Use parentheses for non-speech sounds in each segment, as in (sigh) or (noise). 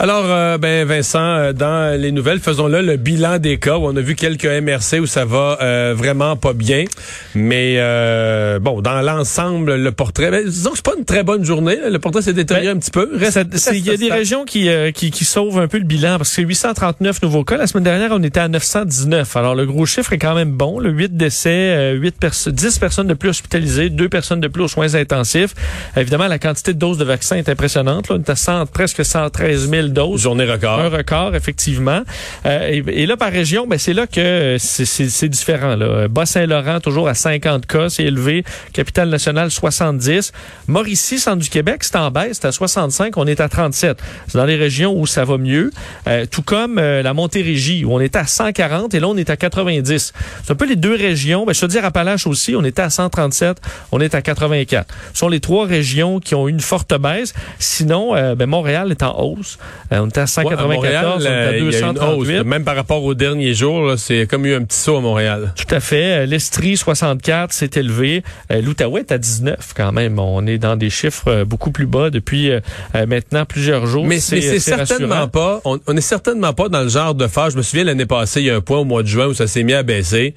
Alors, euh, ben Vincent, euh, dans les nouvelles, faisons-le le bilan des cas où on a vu quelques MRC où ça va euh, vraiment pas bien. Mais bon, dans l'ensemble, le portrait, ben, disons que c'est pas une très bonne journée. Le portrait s'est détérioré ben, un petit peu. Il y a des régions qui, qui, qui, sauvent un peu le bilan parce que 839 nouveaux cas. La semaine dernière, on était à 919. Alors, le gros chiffre est quand même bon. Le 8 décès, 8 personnes, 10 personnes de plus hospitalisées, 2 personnes de plus aux soins intensifs. Évidemment, la quantité de doses de vaccins est impressionnante. Là. On est à 100, presque 113 000 doses. Journée record. Un record, effectivement. Euh, et, là, par région, ben, c'est là que c'est différent. Là. Bas-Saint-Laurent, toujours à 50 cas, c'est élevé. Capitale nationale, 70. Mauricie, centre du Québec, c'est en baisse, c'est à 65, on est à 37. C'est dans les régions où ça va mieux. Euh, tout comme euh, la Montérégie, où on est à 140 et là, on est à 90. C'est un peu les deux régions. Ben, je veux dire, Appalaches aussi, on était à 137, on est à 84. Ce sont les trois régions qui ont une forte baisse. Sinon, ben, Montréal est en hausse. Euh, on était à 194, on à 238. Euh, même par rapport aux derniers jours, c'est comme eu un petit saut à Montréal. Tout à fait. Euh, L'Estrie, 64, s'est élevé. L'Outaouais est à 19 quand même. On est dans des chiffres beaucoup plus bas depuis maintenant plusieurs jours. Mais c'est certainement pas, on, on est certainement pas dans le genre de phase. Je me souviens l'année passée, il y a un point au mois de juin où ça s'est mis à baisser.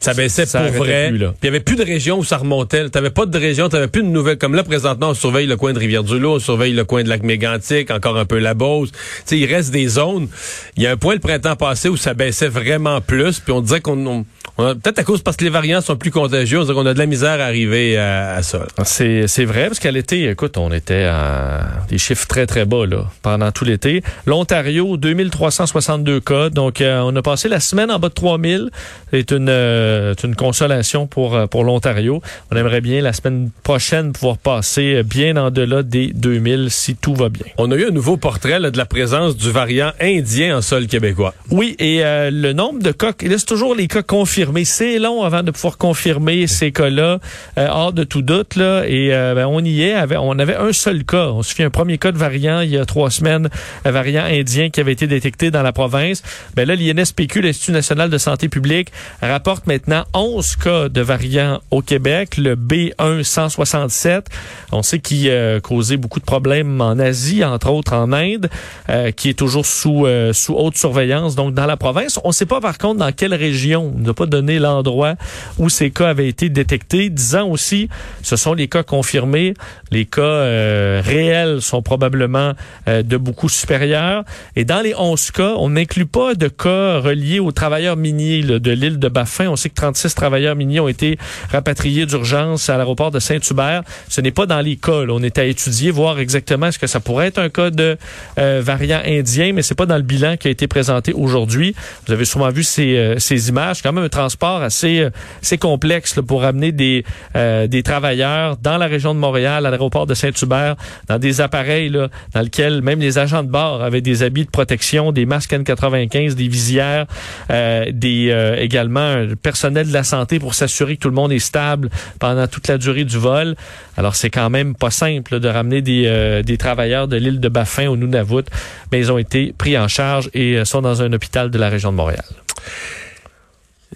Ça baissait pour vrai. Puis il y avait plus de région où ça remontait. T'avais pas de région, t'avais plus de nouvelles. Comme là, présentement, on surveille le coin de Rivière-du-Loup, on surveille le coin de Lac-Mégantic, encore un peu la Beauce. sais, il reste des zones. Il y a un point le printemps passé où ça baissait vraiment plus. Puis on disait qu'on peut-être à cause parce que les variants sont plus contagieux, on a de la misère à arriver à, ça. C'est, vrai, parce qu'à l'été, écoute, on était à des chiffres très, très bas là, pendant tout l'été. L'Ontario, 2362 cas. Donc, euh, on a passé la semaine en bas de 3000. C'est une, euh, une consolation pour, euh, pour l'Ontario. On aimerait bien la semaine prochaine pouvoir passer bien en delà des 2000 si tout va bien. On a eu un nouveau portrait de la présence du variant indien en sol québécois. Oui, et le nombre de cas, c'est toujours les cas confirmés mais C'est long avant de pouvoir confirmer ces cas-là, euh, hors de tout doute. Là, et euh, ben, on y est. on avait un seul cas. On se un premier cas de variant il y a trois semaines, un variant indien qui avait été détecté dans la province. Ben là, l'INSPQ, l'Institut national de santé publique, rapporte maintenant 11 cas de variants au Québec. Le B167, on sait qu'il euh, causait beaucoup de problèmes en Asie, entre autres en Inde, euh, qui est toujours sous, sous haute surveillance. Donc, dans la province, on ne sait pas par contre dans quelle région. On n'a pas l'endroit où ces cas avaient été détectés, disant aussi, ce sont les cas confirmés, les cas euh, réels sont probablement euh, de beaucoup supérieurs. Et dans les 11 cas, on n'inclut pas de cas reliés aux travailleurs miniers de l'île de Baffin. On sait que 36 travailleurs miniers ont été rapatriés d'urgence à l'aéroport de Saint-Hubert. Ce n'est pas dans les cas. On est à étudier, voir exactement ce que ça pourrait être un cas de euh, variant indien, mais c'est pas dans le bilan qui a été présenté aujourd'hui. Vous avez sûrement vu ces, images, quand même transport assez, assez complexe pour amener des, des travailleurs dans la région de Montréal à l'aéroport de Saint-Hubert, dans des appareils là, dans lesquels même les agents de bord avaient des habits de protection, des masques N95, des visières, euh, des euh, également personnel de la santé pour s'assurer que tout le monde est stable pendant toute la durée du vol. Alors c'est quand même pas simple de ramener des, euh, des travailleurs de l'île de Baffin au Nunavut, mais ils ont été pris en charge et sont dans un hôpital de la région de Montréal.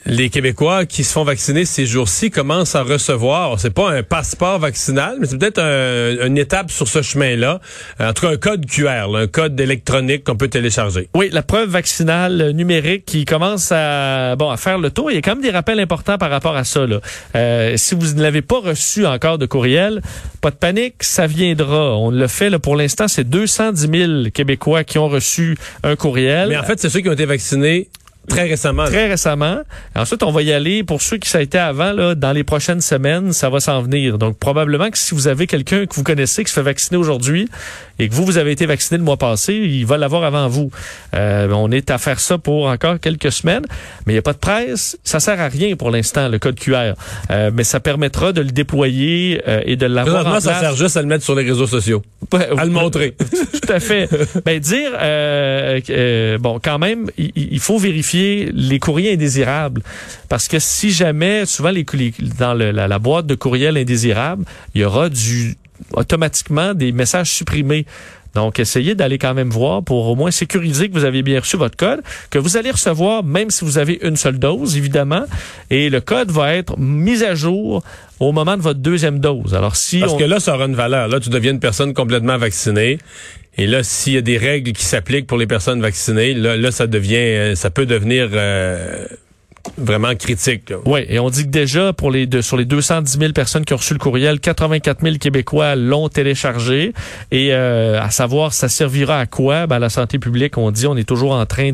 Les Québécois qui se font vacciner ces jours-ci commencent à recevoir, c'est pas un passeport vaccinal, mais c'est peut-être une étape sur ce chemin-là. Euh, en tout cas, un code QR, un code électronique qu'on peut télécharger. Oui, la preuve vaccinale numérique qui commence à bon à faire le tour. Il y a quand même des rappels importants par rapport à ça. Là. Euh, si vous ne l'avez pas reçu encore de courriel, pas de panique, ça viendra. On le fait là, pour l'instant, c'est 210 000 Québécois qui ont reçu un courriel. Mais en fait, c'est ceux qui ont été vaccinés Très récemment. Très récemment. Ensuite, on va y aller pour ceux qui ça a été avant, là, dans les prochaines semaines, ça va s'en venir. Donc, probablement que si vous avez quelqu'un que vous connaissez qui se fait vacciner aujourd'hui et que vous, vous avez été vacciné le mois passé, il va l'avoir avant vous. Euh, on est à faire ça pour encore quelques semaines, mais il n'y a pas de presse. Ça sert à rien pour l'instant, le code QR. Euh, mais ça permettra de le déployer euh, et de l'avoir en place. ça sert juste à le mettre sur les réseaux sociaux. à le montrer. (laughs) Tout à fait. ben, dire, bon, quand même, il faut vérifier les courriers indésirables. Parce que si jamais, souvent, les, dans la, boîte de courriel indésirable, il y aura du automatiquement des messages supprimés. Donc, essayez d'aller quand même voir pour au moins sécuriser que vous avez bien reçu votre code, que vous allez recevoir même si vous avez une seule dose, évidemment, et le code va être mis à jour au moment de votre deuxième dose. Alors, si Parce que là, ça aura une valeur. Là, tu deviens une personne complètement vaccinée Et là, s'il y a des règles qui s'appliquent pour les personnes vaccinées, là, là ça devient, euh, ça peut devenir euh, vraiment critique. Oui, et on dit que déjà, pour les deux, sur les 210 000 personnes qui ont reçu le courriel, 84 000 Québécois l'ont téléchargé. Et euh, à savoir, ça servira à quoi? Ben, la santé publique, on dit, on est toujours en train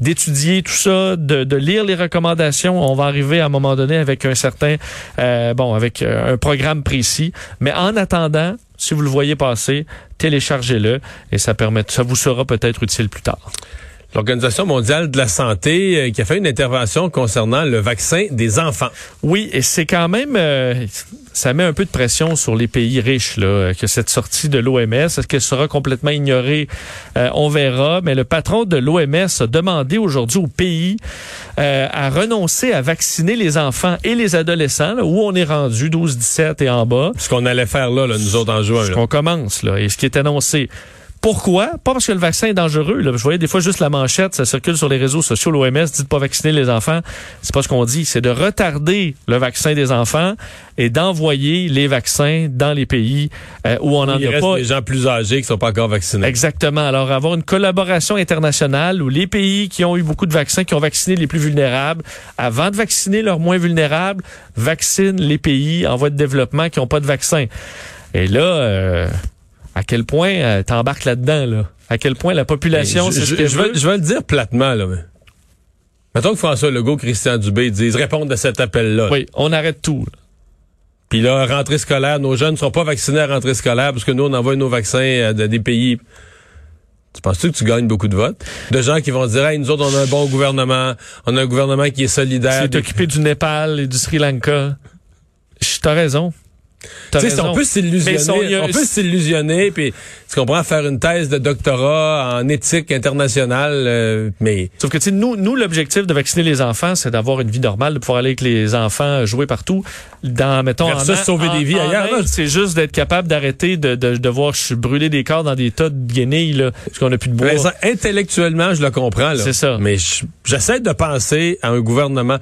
d'étudier tout ça, de, de, lire les recommandations. On va arriver à un moment donné avec un certain, euh, bon, avec euh, un programme précis. Mais en attendant, si vous le voyez passer, téléchargez-le et ça permet, ça vous sera peut-être utile plus tard l'Organisation mondiale de la santé euh, qui a fait une intervention concernant le vaccin des enfants. Oui, et c'est quand même euh, ça met un peu de pression sur les pays riches là, que cette sortie de l'OMS est-ce qu'elle sera complètement ignorée? Euh, On verra, mais le patron de l'OMS a demandé aujourd'hui aux pays à renoncer à vacciner les enfants et les adolescents où on est rendu 12 17 et en bas. Ce qu'on allait faire là, là nous autres en juin. Ce qu'on commence là et ce qui est annoncé pourquoi? Pas parce que le vaccin est dangereux. Là. Je voyais des fois juste la manchette, ça circule sur les réseaux sociaux. L'OMS dit de pas vacciner les enfants. C'est pas ce qu'on dit. C'est de retarder le vaccin des enfants et d'envoyer les vaccins dans les pays euh, où on n'en a pas. Les gens plus âgés qui sont pas encore vaccinés. Exactement. Alors avoir une collaboration internationale où les pays qui ont eu beaucoup de vaccins, qui ont vacciné les plus vulnérables, avant de vacciner leurs moins vulnérables, vaccinent les pays en voie de développement qui n'ont pas de vaccin. Et là. Euh, à quel point euh, t'embarques là-dedans, là? À quel point la population, je, je, vais, je, vais, le dire platement, là. Mais... Mettons que François Legault, Christian Dubé disent répondre à cet appel-là. Oui, on arrête tout. Puis là, rentrée scolaire, nos jeunes ne sont pas vaccinés à rentrée scolaire parce que nous, on envoie nos vaccins à des pays. Tu penses-tu que tu gagnes beaucoup de votes? De gens qui vont dire, hey, nous autres, on a un bon gouvernement, on a un gouvernement qui est solidaire. Qui est occupé du Népal et du Sri Lanka. T'as raison. On peut s'illusionner, on peut s'illusionner, puis tu comprends, faire une thèse de doctorat en éthique internationale, euh, mais... Sauf que, tu nous, nous l'objectif de vacciner les enfants, c'est d'avoir une vie normale, de pouvoir aller avec les enfants jouer partout. Dans, mettons, en, sauver des vies ailleurs. C'est juste d'être capable d'arrêter de, de, de voir brûler des corps dans des tas de guenilles, là, parce qu'on n'a plus de bois. intellectuellement, je le comprends, là. C'est ça. Mais j'essaie de penser à un gouvernement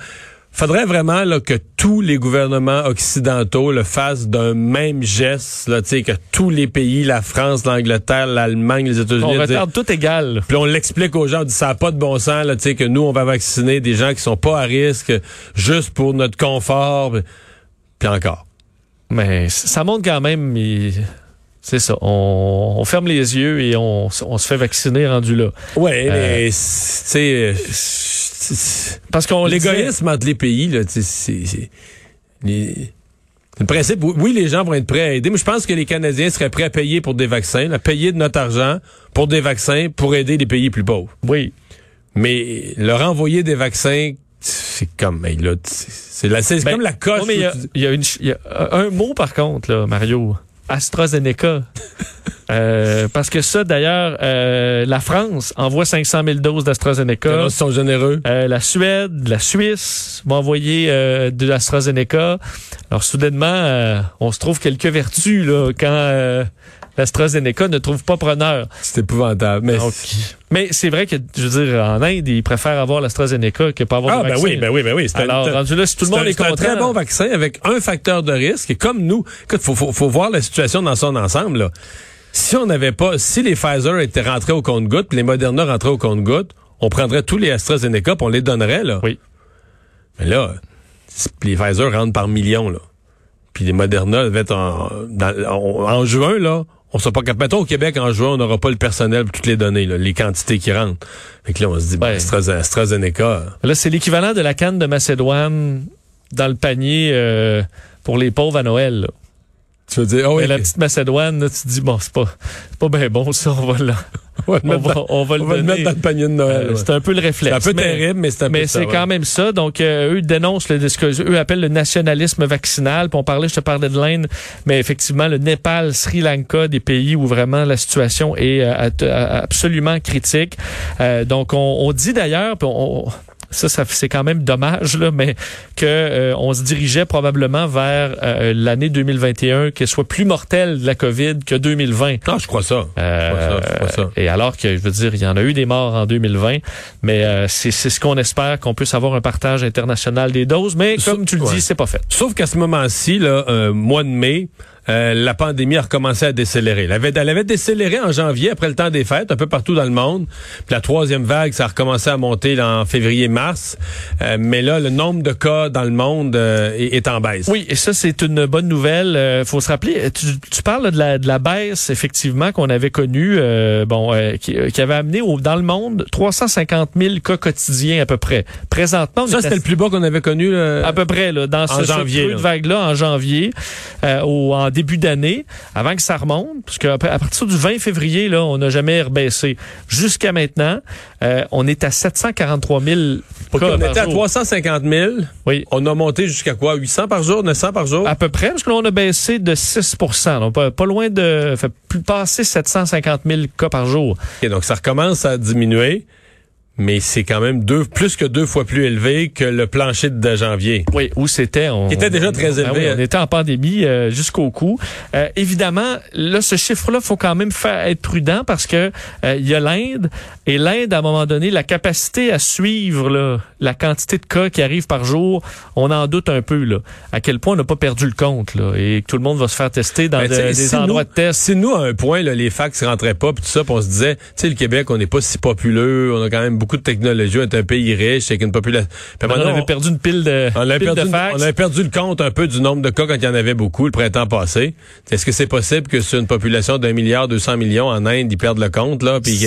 faudrait vraiment là, que tous les gouvernements occidentaux le fassent d'un même geste, là, que tous les pays, la France, l'Angleterre, l'Allemagne, les États-Unis... On retarde tout égal. Puis on l'explique aux gens, on dit ça n'a pas de bon sens, là, que nous, on va vacciner des gens qui sont pas à risque juste pour notre confort, puis encore. Mais ça montre quand même... C'est ça. On, ferme les yeux et on, se fait vacciner rendu là. Oui, mais c'est parce qu'on l'égoïsme entre les pays là, c'est le principe. Oui, les gens vont être prêts à aider, mais je pense que les Canadiens seraient prêts à payer pour des vaccins, à payer de notre argent pour des vaccins pour aider les pays plus pauvres. Oui, mais leur envoyer des vaccins c'est comme là c'est la c'est ben, comme la coche. il y, y, a un mot par contre là, Mario. AstraZeneca. (laughs) Euh, parce que ça, d'ailleurs, euh, la France envoie 500 000 doses d'AstraZeneca. Ils sont généreux. Euh, la Suède, la Suisse vont envoyer de l'AstraZeneca. Alors, soudainement, on se trouve quelques vertus là, quand l'AstraZeneca ne trouve pas preneur. C'est épouvantable. Mais, mais c'est vrai que, je veux dire, en Inde, ils préfèrent avoir l'AstraZeneca que pas avoir ah, le vaccin. Ah, ben oui, ben oui, ben oui. Alors, rendu là, si tout le monde est, content. C'est un très bon vaccin avec un facteur de risque. Et comme nous, écoute, faut, faut, faut voir la situation dans son ensemble, là. Si on n'avait pas, si les Pfizer étaient rentrés au compte-gouttes, les Moderna rentraient au compte-gouttes, on prendrait tous les AstraZeneca, puis on les donnerait, là. Oui. Mais là, les Pfizer rentrent par millions, là. Puis les Moderna devaient être en, en juin, là, on sera pas capable. Mettons au Québec, en juin, on n'aura pas le personnel pour toutes les données, les quantités qui rentrent. Fait que là, on se dit, ben, AstraZeneca. Là, c'est l'équivalent de la canne de Macédoine dans le panier euh, pour les pauvres à Noël. Tu veux dire, oh oui. la petite Macédoine, là, tu te dis, bon, c'est pas, pas bien bon, ça, on va là. (laughs) on va, on va, le, mettre dans le panier de Noël. Euh, c'est un peu le réflexe. C'est un peu terrible, mais c'est un mais c'est quand même ça. Donc, euh, eux dénoncent le, ce eux appellent le nationalisme vaccinal. Puis on parlait, je te parlais de l'Inde, mais effectivement, le Népal, Sri Lanka, des pays où vraiment la situation est euh, absolument critique. donc, on, on dit d'ailleurs, on, ça, ça c'est quand même dommage, là, mais que euh, on se dirigeait probablement vers euh, l'année 2021 qu'elle soit plus mortelle de la COVID que 2020. Ah, je crois ça. Euh, je crois ça, Et alors que, je veux dire, il y en a eu des morts en 2020, mais c'est ce qu'on espère, qu'on puisse avoir un partage international des doses, mais comme tu le dis, c'est pas fait. Sauf qu'à ce moment-ci, là, mois de mai, euh, la pandémie a recommencé à décélérer. Elle avait, elle avait décéléré en janvier après le temps des fêtes, un peu partout dans le monde. Puis la troisième vague, ça a recommencé à monter en février-mars. Euh, mais là, le nombre de cas dans le monde euh, est, en baisse. Oui, et ça, c'est une bonne nouvelle. Euh, faut se rappeler, tu, tu parles de la, de la baisse, effectivement, qu'on avait connue, bon, qui, qui, avait amené au, dans le monde 350 000 cas quotidiens à peu près. Présentement, ça, c'était le plus bas qu'on avait connu. à peu près, là, dans ce, janvier, vague-là, en janvier, au, en début d'année, avant que ça remonte, parce qu'à à partir du 20 février, là, on n'a jamais rebaissé. Jusqu'à maintenant, euh, on est à 743 000 cas On était à 350 000. Oui. On a monté jusqu'à quoi? 800 par jour? 900 par jour? À peu près, parce que là, on a baissé de 6 donc pas, pas loin de... fait plus passer 750 000 cas par jour. Et donc, ça recommence à diminuer mais c'est quand même deux, plus que deux fois plus élevé que le plancher de janvier. Oui, où c'était. On, était déjà très ben élevé. on était en pandémie euh, jusqu'au cou. Euh, évidemment, là, ce chiffre-là, faut quand même faire être prudent parce que euh, il y a l'Inde et l'Inde, à un moment donné, la capacité à suivre là, la quantité de cas qui arrivent par jour, on en doute un peu là. À quel point on n'a pas perdu le compte là, et que tout le monde va se faire tester dans des endroits de test. Si nous, à un point, là, les fax rentraient pas, puis tout ça, pis on se disait, tu sais, le Québec, on n'est pas si populeux, on a quand même beaucoup de technologie, on est un pays riche, avec une population. on avait perdu une pile de, on avait perdu, On avait perdu le compte un peu du nombre de cas quand il y en avait beaucoup le printemps passé. Est-ce que c'est possible que sur une population d'un milliard, 200 millions en Inde, ils perdent le compte, là? Puis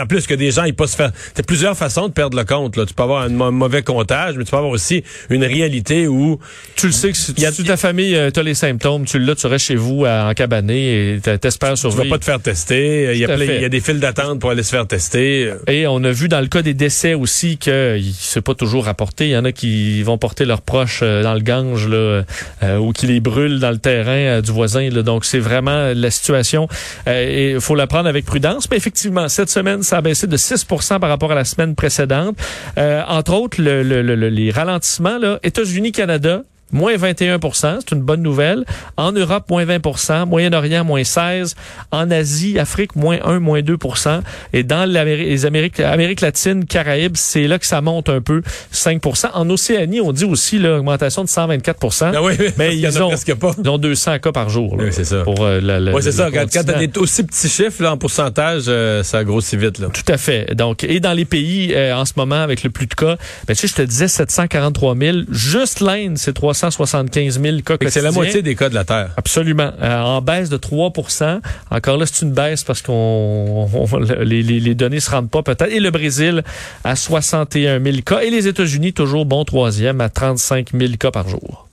en plus que des gens, ils peuvent se faire. T'as plusieurs façons de perdre le compte, là. Tu peux avoir un mauvais comptage, mais tu peux avoir aussi une réalité où. Tu le sais que si, y a, ta famille, euh, tu as les symptômes, tu l'as, tu restes chez vous en cabané et t'espères survivre. Tu vas pas te faire tester. Il y, a, des files d'attente pour aller se faire tester. Et on a vu dans le des décès aussi que c'est pas toujours rapporté. Il y en a qui vont porter leurs proches euh, dans le Gange là, euh, ou qui les brûlent dans le terrain euh, du voisin. Là. Donc c'est vraiment la situation. Il faut la prendre avec prudence. Mais effectivement, cette semaine, ça a baissé de 6% par rapport à la semaine précédente. entre autres, le, le, les ralentissements, États-Unis, Canada, moins 21% c'est une bonne nouvelle. En Europe, moins 20% Moyen-Orient, moins 16 En Asie, Afrique, moins 1, moins 2% Et dans les Amériques, Amérique latine, Caraïbes, c'est là que ça monte un peu, 5% En Océanie, on dit aussi l'augmentation de 124 ah oui, mais ils ont, pas. ils ont 200 cas par jour. oui, c'est ça. Pour, euh, oui, c'est ça. Quand, quand des aussi petits chiffres là, en pourcentage, euh, ça grossit vite. Là. Tout à fait. Donc, et dans les pays euh, en ce moment avec le plus de cas, ben, tu sais, je te disais 743 000. Juste l'Inde, c'est 300 175 000 cas C'est la moitié des cas de la Terre. Absolument. Euh, en baisse de 3% Encore là, c'est une baisse parce qu'on les, les, données se rendent pas peut-être. Et le Brésil à 61 000 cas. Et les États-Unis, toujours bon troisième à 35 000 cas par jour.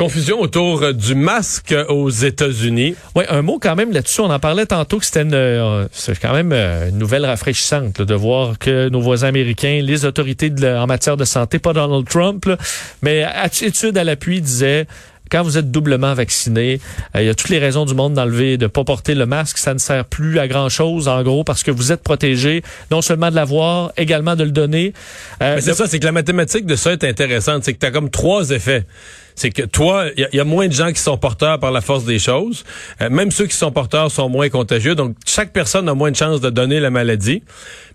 Confusion autour du masque aux États-Unis. Oui, un mot quand même là-dessus. On en parlait tantôt que c'était euh, c'est quand même euh, une nouvelle rafraîchissante de voir que nos voisins américains, les autorités en matière de santé, pas Donald Trump, mais attitude à l'appui disait quand vous êtes doublement vacciné, euh, il y a toutes les raisons du monde d'enlever, de pas porter le masque. Ça ne sert plus à grand chose, en gros, parce que vous êtes protégé, non seulement de l'avoir, également de le donner. c'est ça, c'est que la mathématique de ça est intéressante. C'est que tu as comme trois effets c'est que toi, il y, a moins de gens qui sont porteurs par la force des choses. Euh, même ceux qui sont porteurs sont moins contagieux. Donc, chaque personne a moins de chances de donner la maladie.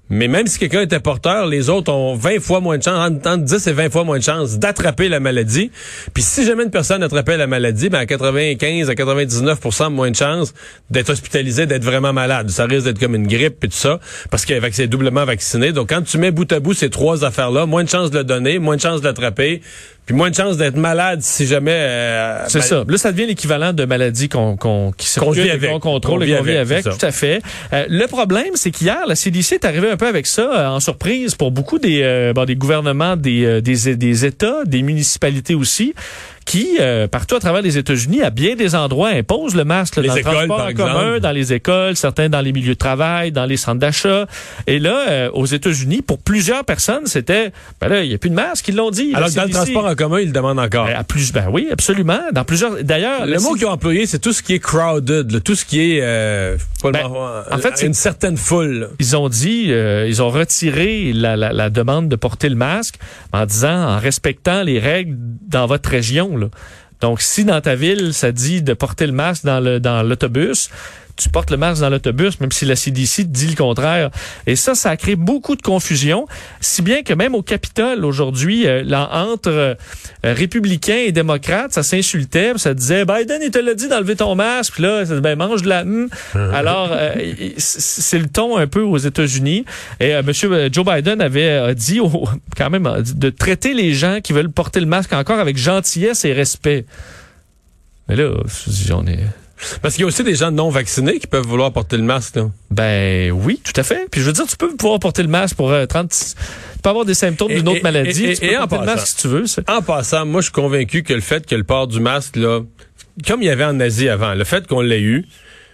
Mais même si quelqu'un était porteur, les autres ont 20 fois moins de chances, entre 10 et 20 fois moins de chances d'attraper la maladie. Puis si jamais une personne attrapait la maladie, ben à 95 à 99% moins de chances d'être hospitalisé, d'être vraiment malade. Ça risque d'être comme une grippe et tout ça, parce qu'il est doublement vacciné. Donc quand tu mets bout à bout ces trois affaires-là, moins de chances de le donner, moins de chances de l'attraper, puis moins de chances d'être malade si jamais. Euh, c'est ça. Là, ça devient l'équivalent de maladie qu'on qu'on qui vit avec, qu'on contrôle et qu'on vit avec. Tout à fait. Euh, le problème, c'est qu'hier, la CDC est arrivée un peu avec ça euh, en surprise pour beaucoup des bon, des gouvernements, des, des des États, des municipalités aussi qui, euh, partout à travers les États-Unis, à bien des endroits, imposent le masque dans le transport en commun, dans les écoles, certains dans les milieux de travail, dans les centres d'achat. Et là, euh, aux États-Unis, pour plusieurs personnes, c'était, ben là, il n'y a plus de masque, ils l'ont dit. Alors que dans le transport en commun, ils le demandent encore. Ben, à plus, ben oui, absolument. Dans plusieurs, d'ailleurs. Le mot qu'ils ont employé, c'est tout ce qui est crowded, tout ce qui est, euh, ben, en fait, une certaine foule. Ils ont dit, euh, ils ont retiré la, la, la demande de porter le masque en disant, en respectant les règles dans votre région. Donc, si dans ta ville, ça dit de porter le masque dans l'autobus, tu portes le masque dans l'autobus, même si la CDC dit le contraire. Et ça, ça a créé beaucoup de confusion, si bien que même au Capitole aujourd'hui, euh, entre euh, républicains et démocrates, ça s'insultait, ça disait Biden, il te l'a dit d'enlever ton masque, puis là, ben mange de la. Hum. (laughs) Alors, euh, c'est le ton un peu aux États-Unis. Et Monsieur Joe Biden avait dit, (laughs) quand même, de traiter les gens qui veulent porter le masque encore avec gentillesse et respect. Mais là, on est parce qu'il y a aussi des gens non vaccinés qui peuvent vouloir porter le masque. Ben oui, tout à fait. Puis je veux dire, tu peux pouvoir porter le masque pour 30... Euh, tu peux avoir des symptômes d'une autre maladie. Et, tu peux porter le masque si tu veux. En passant, moi, je suis convaincu que le fait que le port du masque, là, comme il y avait en Asie avant, le fait qu'on l'ait eu,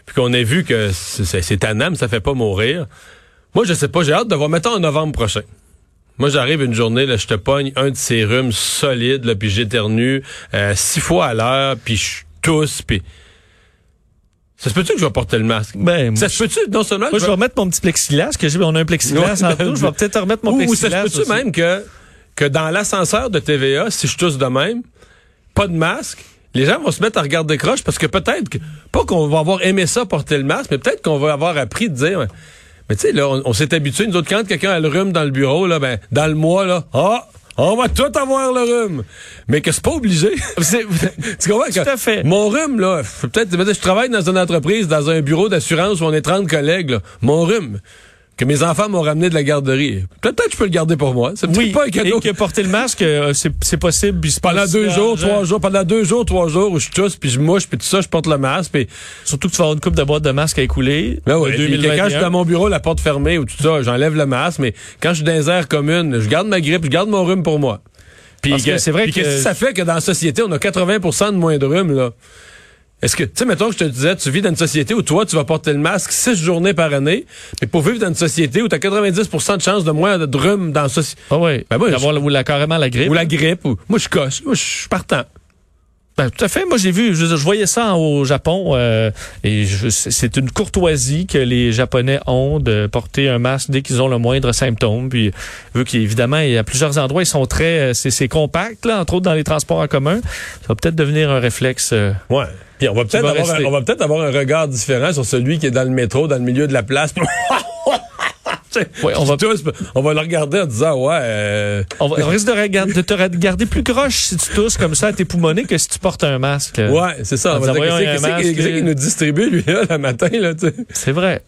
puis qu'on ait vu que c'est un âme, ça fait pas mourir. Moi, je sais pas, j'ai hâte de voir, mettons en novembre prochain. Moi, j'arrive une journée, là, je te pogne un de ces rhumes solides, là, puis j'éternue euh, six fois à l'heure, puis je tousse, puis ça se peut-tu que je vais porter le masque? Ben, ça se peut-tu, non seulement. Moi, je vais remettre mon petit plexiglas, que j'ai, on a un plexiglas en tout. Je vais peut-être remettre mon plexiglas. Ou ça se peut-tu même que, que dans l'ascenseur de TVA, si je tousse de même, pas de masque, les gens vont se mettre à regarder croche parce que peut-être que, pas qu'on va avoir aimé ça porter le masque, mais peut-être qu'on va avoir appris de dire, mais tu sais, là, on, s'est habitué, nous autres, quand quelqu'un a le rhume dans le bureau, là, ben, dans le mois, là, ah, on va tout avoir le rhume. Mais que c'est pas obligé. (laughs) tu comprends? Tout à fait. Mon rhume, là, peut-être, je travaille dans une entreprise, dans un bureau d'assurance où on est 30 collègues, Mon rhume que mes enfants m'ont ramené de la garderie. Peut-être que je peux le garder pour moi. C'est oui, pas un cadeau. Et que porter le masque, euh, c'est possible. pendant deux jours, trois jours, pendant deux jours, trois jours où je tousse, puis je mouche, puis tout ça, je porte le masque. Puis... Surtout que tu vas avoir une coupe de boîte de masque à écouler. Ben oui, quand je suis dans mon bureau, la porte fermée ou tout ça, j'enlève le masque. Mais quand je suis dans les airs communes, je garde ma grippe, je garde mon rhume pour moi. Puis c'est vrai que, que ça fait que dans la société, on a 80% de moins de rhume, là. Est-ce que, tu sais, mettons que je te disais, tu vis dans une société où toi, tu vas porter le masque six journées par année, mais pour vivre dans une société où tu as 90% de chances de moins de rhume dans la société. Ah oui. Ben, D'avoir ou la, carrément la grippe. Ou la grippe. Ou, moi, je coche. Moi, je suis partant. Ben, tout à fait. Moi, j'ai vu, je, voyais ça au Japon euh, et c'est une courtoisie que les Japonais ont de porter un masque dès qu'ils ont le moindre symptôme. Puis, vu qu'évidemment, il y a plusieurs endroits, ils sont très, euh, c'est compact, là, entre autres dans les transports en commun. Ça va peut-être devenir un réflexe. Euh, ouais. Puis on va peut-être avoir, on va peut-être avoir un regard différent sur celui qui est dans le métro, dans le milieu de la place. (laughs) on, va, on va le regarder en disant ouais. Euh, on, va, risque de, regarder, de te regarder plus croche si tu tousses comme ça à tes poumonnés que si tu portes un masque. Ouais, c'est ça. Qu'est-ce qu'il nous distribue lui là le matin là C'est vrai.